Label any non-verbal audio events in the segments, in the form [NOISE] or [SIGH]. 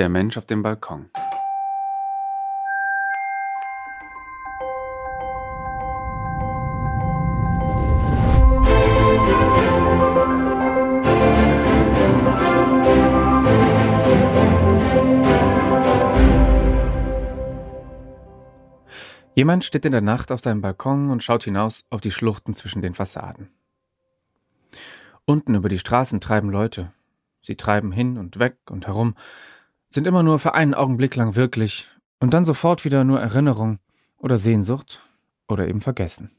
Der Mensch auf dem Balkon. Jemand steht in der Nacht auf seinem Balkon und schaut hinaus auf die Schluchten zwischen den Fassaden. Unten über die Straßen treiben Leute. Sie treiben hin und weg und herum, sind immer nur für einen Augenblick lang wirklich und dann sofort wieder nur Erinnerung oder Sehnsucht oder eben Vergessen.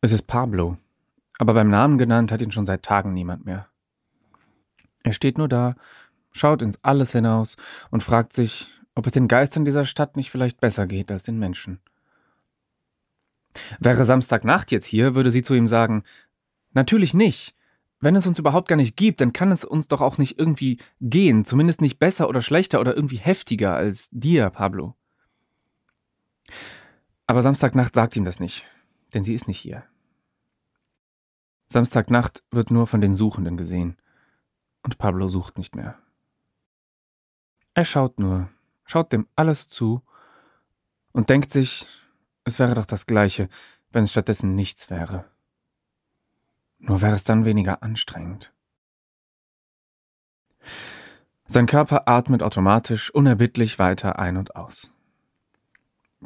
Es ist Pablo, aber beim Namen genannt hat ihn schon seit Tagen niemand mehr. Er steht nur da, schaut ins Alles hinaus und fragt sich, ob es den Geistern dieser Stadt nicht vielleicht besser geht als den Menschen. Wäre Samstagnacht jetzt hier, würde sie zu ihm sagen, natürlich nicht. Wenn es uns überhaupt gar nicht gibt, dann kann es uns doch auch nicht irgendwie gehen, zumindest nicht besser oder schlechter oder irgendwie heftiger als dir, Pablo. Aber Samstagnacht sagt ihm das nicht, denn sie ist nicht hier. Samstagnacht wird nur von den Suchenden gesehen, und Pablo sucht nicht mehr. Er schaut nur, schaut dem alles zu und denkt sich, es wäre doch das gleiche, wenn es stattdessen nichts wäre. Nur wäre es dann weniger anstrengend. Sein Körper atmet automatisch unerbittlich weiter ein und aus.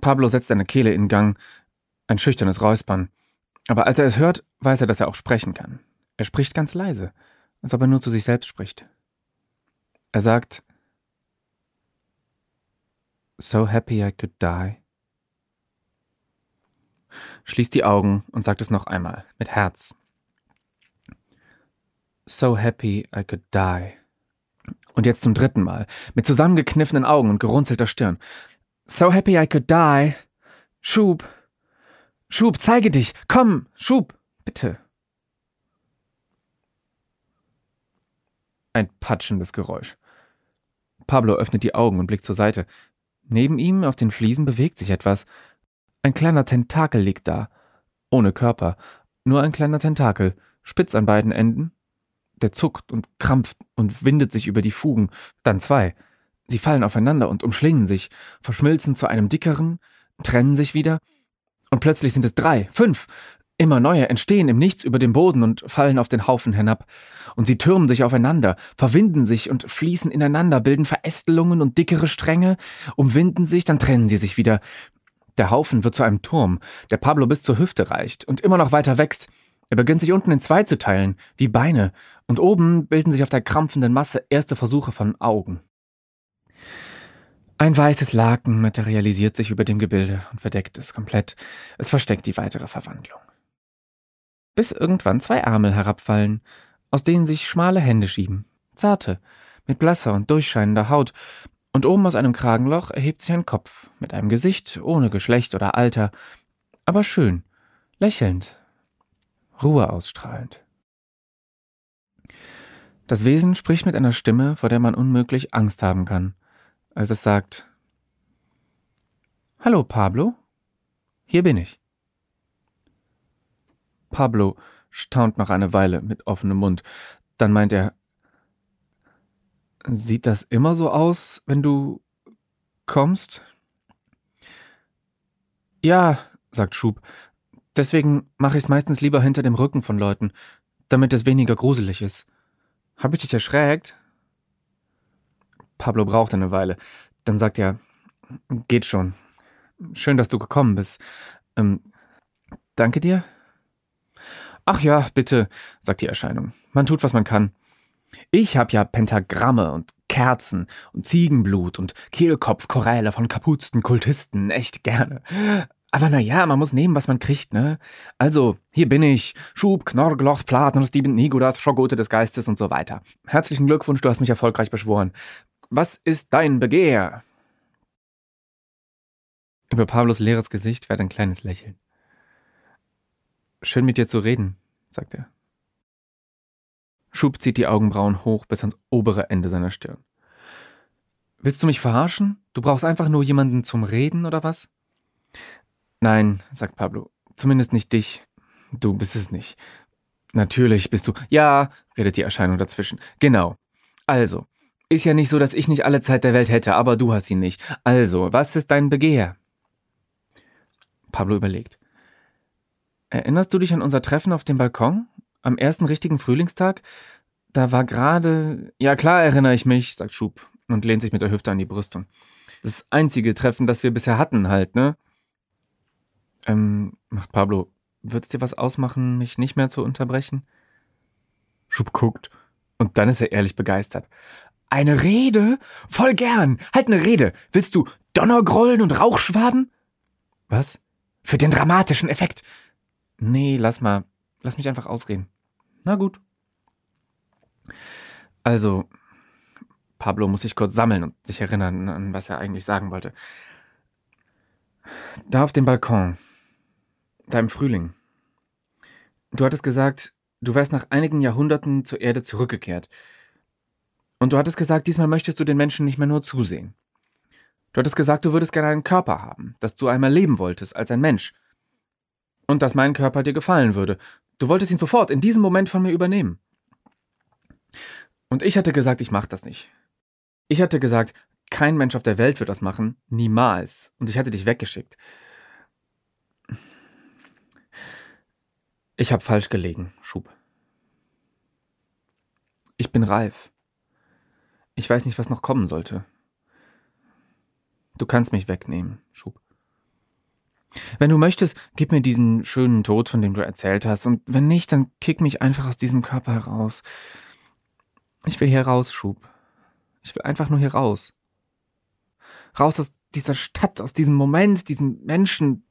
Pablo setzt seine Kehle in Gang, ein schüchternes Räuspern. Aber als er es hört, weiß er, dass er auch sprechen kann. Er spricht ganz leise, als ob er nur zu sich selbst spricht. Er sagt, So happy I could die. Schließt die Augen und sagt es noch einmal, mit Herz. So happy I could die. Und jetzt zum dritten Mal, mit zusammengekniffenen Augen und gerunzelter Stirn. So happy I could die. Schub. Schub, zeige dich. Komm, Schub, bitte. Ein patschendes Geräusch. Pablo öffnet die Augen und blickt zur Seite. Neben ihm auf den Fliesen bewegt sich etwas. Ein kleiner Tentakel liegt da. Ohne Körper. Nur ein kleiner Tentakel. Spitz an beiden Enden. Der zuckt und krampft und windet sich über die Fugen. Dann zwei. Sie fallen aufeinander und umschlingen sich, verschmilzen zu einem dickeren, trennen sich wieder. Und plötzlich sind es drei, fünf. Immer neue entstehen im Nichts über dem Boden und fallen auf den Haufen hinab. Und sie türmen sich aufeinander, verwinden sich und fließen ineinander, bilden Verästelungen und dickere Stränge, umwinden sich, dann trennen sie sich wieder. Der Haufen wird zu einem Turm, der Pablo bis zur Hüfte reicht und immer noch weiter wächst. Er beginnt sich unten in zwei zu teilen, wie Beine, und oben bilden sich auf der krampfenden Masse erste Versuche von Augen. Ein weißes Laken materialisiert sich über dem Gebilde und verdeckt es komplett. Es versteckt die weitere Verwandlung. Bis irgendwann zwei Ärmel herabfallen, aus denen sich schmale Hände schieben, zarte, mit blasser und durchscheinender Haut, und oben aus einem Kragenloch erhebt sich ein Kopf mit einem Gesicht ohne Geschlecht oder Alter, aber schön, lächelnd, Ruhe ausstrahlend. Das Wesen spricht mit einer Stimme, vor der man unmöglich Angst haben kann, als es sagt Hallo Pablo, hier bin ich. Pablo staunt noch eine Weile mit offenem Mund, dann meint er Sieht das immer so aus, wenn du kommst? Ja, sagt Schub. Deswegen mache ich es meistens lieber hinter dem Rücken von Leuten, damit es weniger gruselig ist. Hab ich dich erschreckt? Pablo braucht eine Weile. Dann sagt er, geht schon. Schön, dass du gekommen bist. Ähm, danke dir? Ach ja, bitte, sagt die Erscheinung. Man tut, was man kann. Ich hab ja Pentagramme und Kerzen und Ziegenblut und Kehlkopfchoräle von kapuzten Kultisten echt gerne. Aber naja, man muss nehmen, was man kriegt, ne? Also, hier bin ich. Schub, Knorgloch, Platen, Steven Nigudas, Schogote des Geistes und so weiter. Herzlichen Glückwunsch, du hast mich erfolgreich beschworen. Was ist dein Begehr? Über Pablos leeres Gesicht fährt ein kleines Lächeln. Schön mit dir zu reden, sagt er. Schub zieht die Augenbrauen hoch bis ans obere Ende seiner Stirn. Willst du mich verarschen? Du brauchst einfach nur jemanden zum Reden oder was? Nein, sagt Pablo. Zumindest nicht dich. Du bist es nicht. Natürlich bist du. Ja, redet die Erscheinung dazwischen. Genau. Also, Ist ja nicht so, dass ich nicht alle Zeit der Welt hätte, aber du hast sie nicht. Also, was ist dein Begehr? Pablo überlegt. Erinnerst du dich an unser Treffen auf dem Balkon? Am ersten richtigen Frühlingstag? Da war gerade. Ja, klar erinnere ich mich, sagt Schub und lehnt sich mit der Hüfte an die Brüstung. Das einzige Treffen, das wir bisher hatten, halt, ne? Ähm, macht Pablo. Wird's dir was ausmachen, mich nicht mehr zu unterbrechen? Schub guckt. Und dann ist er ehrlich begeistert. Eine Rede? Voll gern. Halt eine Rede. Willst du Donnergrollen und Rauchschwaden? Was? Für den dramatischen Effekt. Nee, lass mal. Lass mich einfach ausreden. Na gut. Also, Pablo muss sich kurz sammeln und sich erinnern, an was er eigentlich sagen wollte. Da auf dem Balkon. Da im Frühling. Du hattest gesagt, du wärst nach einigen Jahrhunderten zur Erde zurückgekehrt. Und du hattest gesagt, diesmal möchtest du den Menschen nicht mehr nur zusehen. Du hattest gesagt, du würdest gerne einen Körper haben, dass du einmal leben wolltest als ein Mensch. Und dass mein Körper dir gefallen würde. Du wolltest ihn sofort in diesem Moment von mir übernehmen. Und ich hatte gesagt, ich mach das nicht. Ich hatte gesagt, kein Mensch auf der Welt wird das machen. Niemals. Und ich hatte dich weggeschickt. Ich habe falsch gelegen, Schub. Ich bin reif. Ich weiß nicht, was noch kommen sollte. Du kannst mich wegnehmen, Schub. Wenn du möchtest, gib mir diesen schönen Tod, von dem du erzählt hast, und wenn nicht, dann kick mich einfach aus diesem Körper heraus. Ich will hier raus, Schub. Ich will einfach nur hier raus. Raus aus dieser Stadt, aus diesem Moment, diesen Menschen.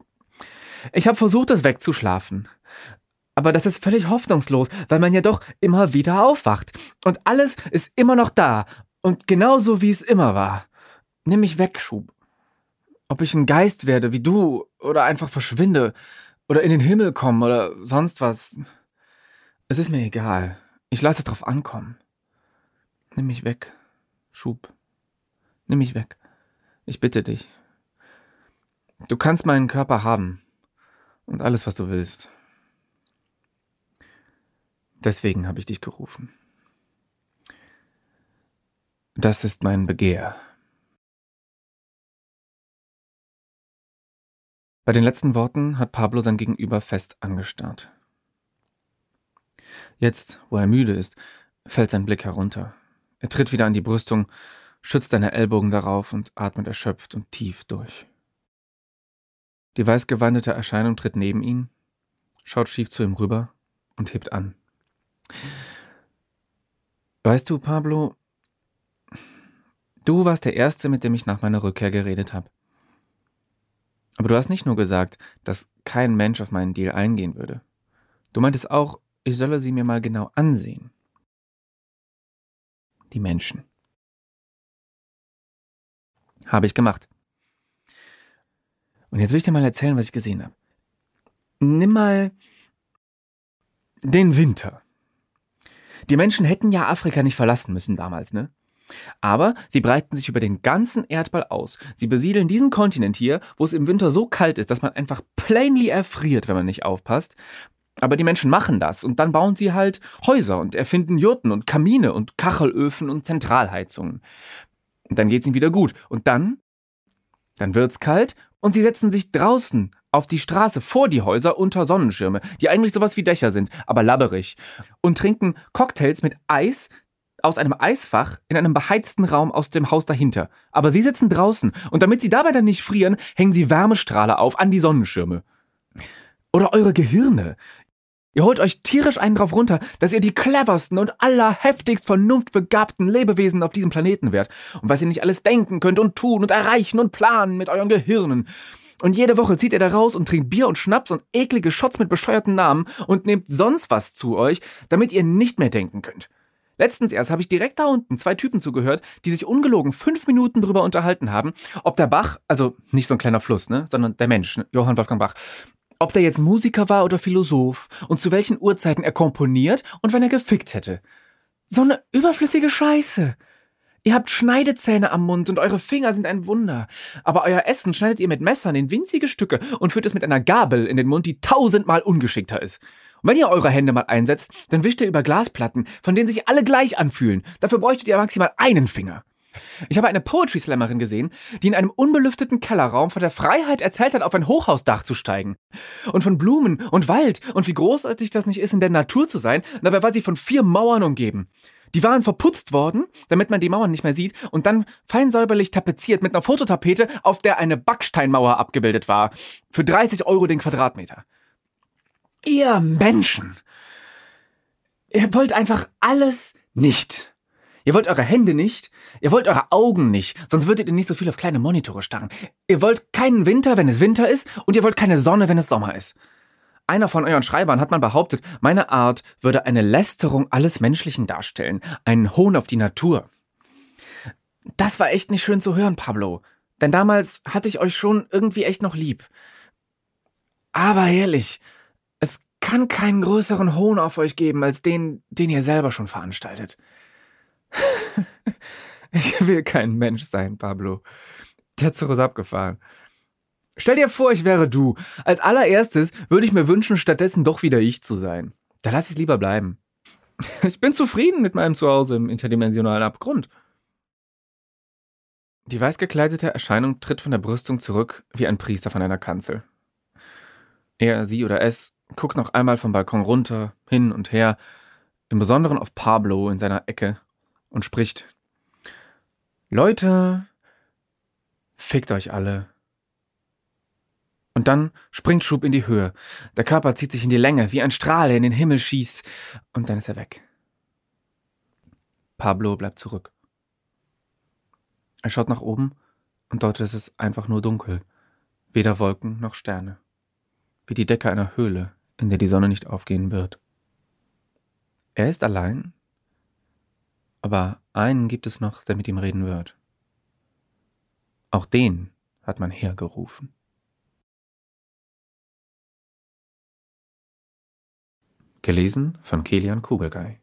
Ich habe versucht, das wegzuschlafen. Aber das ist völlig hoffnungslos, weil man ja doch immer wieder aufwacht. Und alles ist immer noch da und genauso wie es immer war. Nimm mich weg, Schub. Ob ich ein Geist werde, wie du, oder einfach verschwinde, oder in den Himmel komme, oder sonst was. Es ist mir egal. Ich lasse es drauf ankommen. Nimm mich weg, Schub. Nimm mich weg. Ich bitte dich. Du kannst meinen Körper haben. Und alles, was du willst. Deswegen habe ich dich gerufen. Das ist mein Begehr. Bei den letzten Worten hat Pablo sein Gegenüber fest angestarrt. Jetzt, wo er müde ist, fällt sein Blick herunter. Er tritt wieder an die Brüstung, schützt seine Ellbogen darauf und atmet erschöpft und tief durch. Die weißgewandete Erscheinung tritt neben ihn, schaut schief zu ihm rüber und hebt an. Weißt du, Pablo, Du warst der Erste, mit dem ich nach meiner Rückkehr geredet habe. Aber du hast nicht nur gesagt, dass kein Mensch auf meinen Deal eingehen würde. Du meintest auch, ich solle sie mir mal genau ansehen. Die Menschen. Habe ich gemacht. Und jetzt will ich dir mal erzählen, was ich gesehen habe. Nimm mal den Winter. Die Menschen hätten ja Afrika nicht verlassen müssen damals, ne? Aber sie breiten sich über den ganzen Erdball aus. Sie besiedeln diesen Kontinent hier, wo es im Winter so kalt ist, dass man einfach plainly erfriert, wenn man nicht aufpasst. Aber die Menschen machen das und dann bauen sie halt Häuser und erfinden Jurten und Kamine und Kachelöfen und Zentralheizungen. Und dann geht's ihnen wieder gut. Und dann? Dann wird's kalt und sie setzen sich draußen auf die Straße vor die Häuser unter Sonnenschirme, die eigentlich sowas wie Dächer sind, aber labberig, und trinken Cocktails mit Eis, aus einem Eisfach in einem beheizten Raum aus dem Haus dahinter. Aber sie sitzen draußen und damit sie dabei dann nicht frieren, hängen sie Wärmestrahler auf an die Sonnenschirme. Oder eure Gehirne. Ihr holt euch tierisch einen drauf runter, dass ihr die cleversten und allerheftigst vernunftbegabten Lebewesen auf diesem Planeten wärt und was ihr nicht alles denken könnt und tun und erreichen und planen mit euren Gehirnen. Und jede Woche zieht ihr da raus und trinkt Bier und Schnaps und eklige Shots mit bescheuerten Namen und nehmt sonst was zu euch, damit ihr nicht mehr denken könnt. Letztens erst habe ich direkt da unten zwei Typen zugehört, die sich ungelogen fünf Minuten drüber unterhalten haben, ob der Bach, also nicht so ein kleiner Fluss, ne, sondern der Mensch, ne, Johann Wolfgang Bach, ob der jetzt Musiker war oder Philosoph und zu welchen Uhrzeiten er komponiert und wann er gefickt hätte. So eine überflüssige Scheiße. Ihr habt Schneidezähne am Mund und eure Finger sind ein Wunder. Aber euer Essen schneidet ihr mit Messern in winzige Stücke und führt es mit einer Gabel in den Mund, die tausendmal ungeschickter ist. Und wenn ihr eure Hände mal einsetzt, dann wischt ihr über Glasplatten, von denen sich alle gleich anfühlen. Dafür bräuchtet ihr maximal einen Finger. Ich habe eine Poetry Slammerin gesehen, die in einem unbelüfteten Kellerraum von der Freiheit erzählt hat, auf ein Hochhausdach zu steigen. Und von Blumen und Wald und wie großartig das nicht ist, in der Natur zu sein. Dabei war sie von vier Mauern umgeben. Die waren verputzt worden, damit man die Mauern nicht mehr sieht, und dann fein säuberlich tapeziert mit einer Fototapete, auf der eine Backsteinmauer abgebildet war. Für 30 Euro den Quadratmeter. Ihr Menschen! Ihr wollt einfach alles nicht. Ihr wollt eure Hände nicht, ihr wollt eure Augen nicht, sonst würdet ihr nicht so viel auf kleine Monitore starren. Ihr wollt keinen Winter, wenn es Winter ist, und ihr wollt keine Sonne, wenn es Sommer ist. Einer von euren Schreibern hat mal behauptet, meine Art würde eine Lästerung alles Menschlichen darstellen, einen Hohn auf die Natur. Das war echt nicht schön zu hören, Pablo. Denn damals hatte ich euch schon irgendwie echt noch lieb. Aber ehrlich, es kann keinen größeren Hohn auf euch geben als den, den ihr selber schon veranstaltet. [LAUGHS] ich will kein Mensch sein, Pablo. Der Zug ist abgefahren. Stell dir vor, ich wäre du. Als allererstes würde ich mir wünschen, stattdessen doch wieder ich zu sein. Da lass ich lieber bleiben. [LAUGHS] Ich bin zufrieden mit meinem Zuhause im interdimensionalen Abgrund. Die weiß gekleidete Erscheinung tritt von der Brüstung zurück wie ein Priester von einer Kanzel. Er, sie oder es guckt noch einmal vom Balkon runter, hin und her, im Besonderen auf Pablo in seiner Ecke und spricht. Leute, fickt euch alle. Und dann springt Schub in die Höhe. Der Körper zieht sich in die Länge, wie ein Strahl, der in den Himmel schießt. Und dann ist er weg. Pablo bleibt zurück. Er schaut nach oben und dort ist es einfach nur dunkel. Weder Wolken noch Sterne. Wie die Decke einer Höhle, in der die Sonne nicht aufgehen wird. Er ist allein, aber einen gibt es noch, der mit ihm reden wird. Auch den hat man hergerufen. Gelesen von Kilian Kugelgei